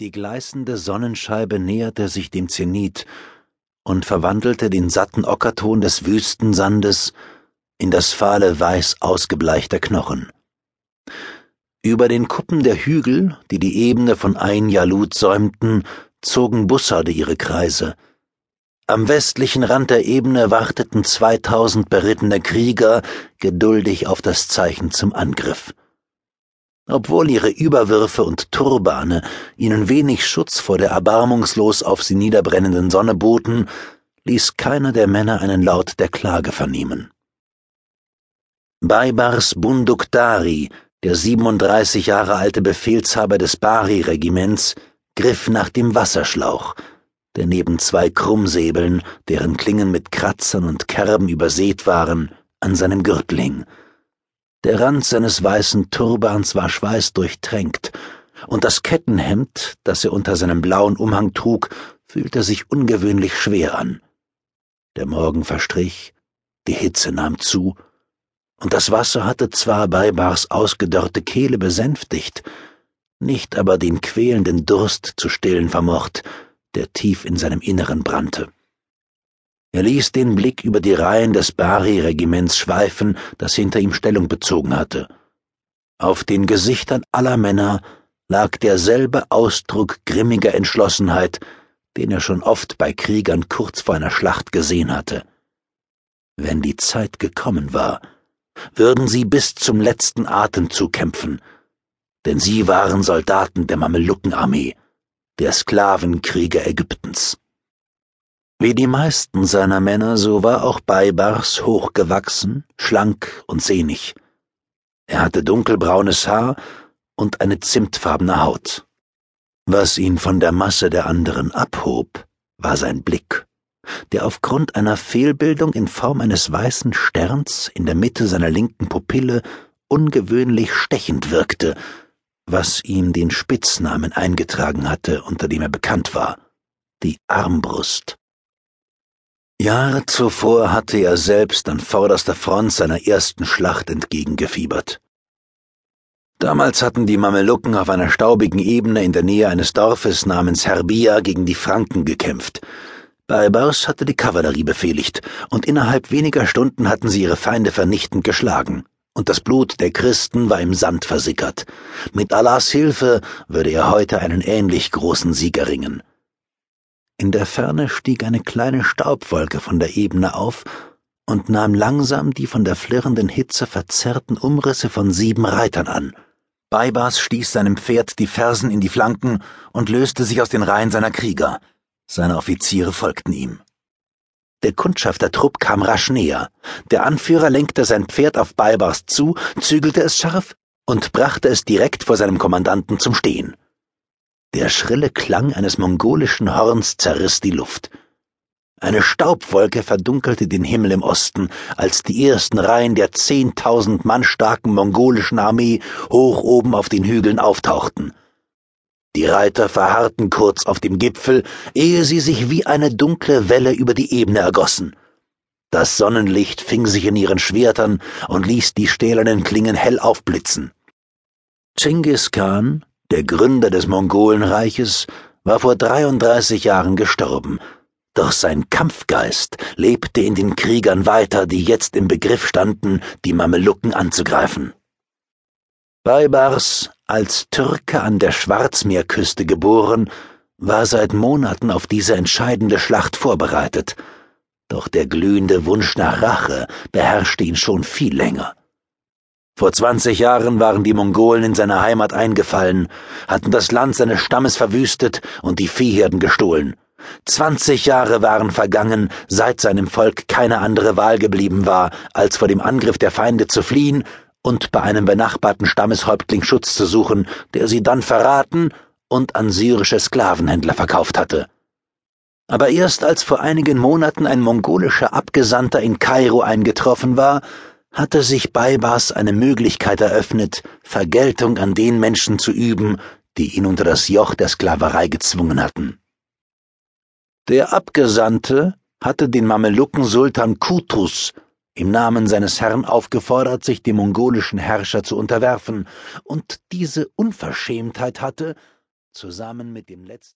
Die gleißende Sonnenscheibe näherte sich dem Zenit und verwandelte den satten Ockerton des Wüstensandes in das fahle Weiß ausgebleichter Knochen. Über den Kuppen der Hügel, die die Ebene von Ein Jalut säumten, zogen Bussarde ihre Kreise. Am westlichen Rand der Ebene warteten zweitausend berittene Krieger geduldig auf das Zeichen zum Angriff. Obwohl ihre Überwürfe und Turbane ihnen wenig Schutz vor der erbarmungslos auf sie niederbrennenden Sonne boten, ließ keiner der Männer einen Laut der Klage vernehmen. Baibars Bunduktari, der 37 Jahre alte Befehlshaber des Bari-Regiments, griff nach dem Wasserschlauch, der neben zwei Krummsäbeln, deren Klingen mit Kratzern und Kerben übersät waren, an seinem Gürtel hing. Der Rand seines weißen Turbans war schweißdurchtränkt, und das Kettenhemd, das er unter seinem blauen Umhang trug, fühlte sich ungewöhnlich schwer an. Der Morgen verstrich, die Hitze nahm zu, und das Wasser hatte zwar Beibars ausgedörrte Kehle besänftigt, nicht aber den quälenden Durst zu stillen vermocht, der tief in seinem Inneren brannte. Er ließ den Blick über die Reihen des Bari-Regiments schweifen, das hinter ihm Stellung bezogen hatte. Auf den Gesichtern aller Männer lag derselbe Ausdruck grimmiger Entschlossenheit, den er schon oft bei Kriegern kurz vor einer Schlacht gesehen hatte. Wenn die Zeit gekommen war, würden sie bis zum letzten Atemzug kämpfen, denn sie waren Soldaten der Mamelukenarmee, der Sklavenkrieger Ägyptens. Wie die meisten seiner Männer, so war auch Baibars hochgewachsen, schlank und sehnig. Er hatte dunkelbraunes Haar und eine zimtfarbene Haut. Was ihn von der Masse der anderen abhob, war sein Blick, der aufgrund einer Fehlbildung in Form eines weißen Sterns in der Mitte seiner linken Pupille ungewöhnlich stechend wirkte, was ihm den Spitznamen eingetragen hatte, unter dem er bekannt war, die Armbrust. Jahre zuvor hatte er selbst an vorderster Front seiner ersten Schlacht entgegengefiebert. Damals hatten die Mamelucken auf einer staubigen Ebene in der Nähe eines Dorfes namens Herbia gegen die Franken gekämpft. Baibars hatte die Kavallerie befehligt, und innerhalb weniger Stunden hatten sie ihre Feinde vernichtend geschlagen, und das Blut der Christen war im Sand versickert. Mit Allahs Hilfe würde er heute einen ähnlich großen Sieg erringen. In der Ferne stieg eine kleine Staubwolke von der Ebene auf und nahm langsam die von der flirrenden Hitze verzerrten Umrisse von sieben Reitern an. Baibas stieß seinem Pferd die Fersen in die Flanken und löste sich aus den Reihen seiner Krieger. Seine Offiziere folgten ihm. Der Kundschaftertrupp kam rasch näher. Der Anführer lenkte sein Pferd auf Baibars zu, zügelte es scharf und brachte es direkt vor seinem Kommandanten zum Stehen. Der schrille Klang eines mongolischen Horns zerriss die Luft. Eine Staubwolke verdunkelte den Himmel im Osten, als die ersten Reihen der zehntausend Mann starken mongolischen Armee hoch oben auf den Hügeln auftauchten. Die Reiter verharrten kurz auf dem Gipfel, ehe sie sich wie eine dunkle Welle über die Ebene ergossen. Das Sonnenlicht fing sich in ihren Schwertern und ließ die stählernen Klingen hell aufblitzen. Chinggis Khan, der Gründer des Mongolenreiches, war vor 33 Jahren gestorben, doch sein Kampfgeist lebte in den Kriegern weiter, die jetzt im Begriff standen, die Mamelucken anzugreifen. Baibars, als Türke an der Schwarzmeerküste geboren, war seit Monaten auf diese entscheidende Schlacht vorbereitet, doch der glühende Wunsch nach Rache beherrschte ihn schon viel länger. Vor zwanzig Jahren waren die Mongolen in seine Heimat eingefallen, hatten das Land seines Stammes verwüstet und die Viehherden gestohlen. Zwanzig Jahre waren vergangen, seit seinem Volk keine andere Wahl geblieben war, als vor dem Angriff der Feinde zu fliehen und bei einem benachbarten Stammeshäuptling Schutz zu suchen, der sie dann verraten und an syrische Sklavenhändler verkauft hatte. Aber erst als vor einigen Monaten ein mongolischer Abgesandter in Kairo eingetroffen war, hatte sich Baibars eine Möglichkeit eröffnet, Vergeltung an den Menschen zu üben, die ihn unter das Joch der Sklaverei gezwungen hatten. Der Abgesandte hatte den Mamelucken Sultan Kutus im Namen seines Herrn aufgefordert, sich dem mongolischen Herrscher zu unterwerfen, und diese Unverschämtheit hatte, zusammen mit dem letzten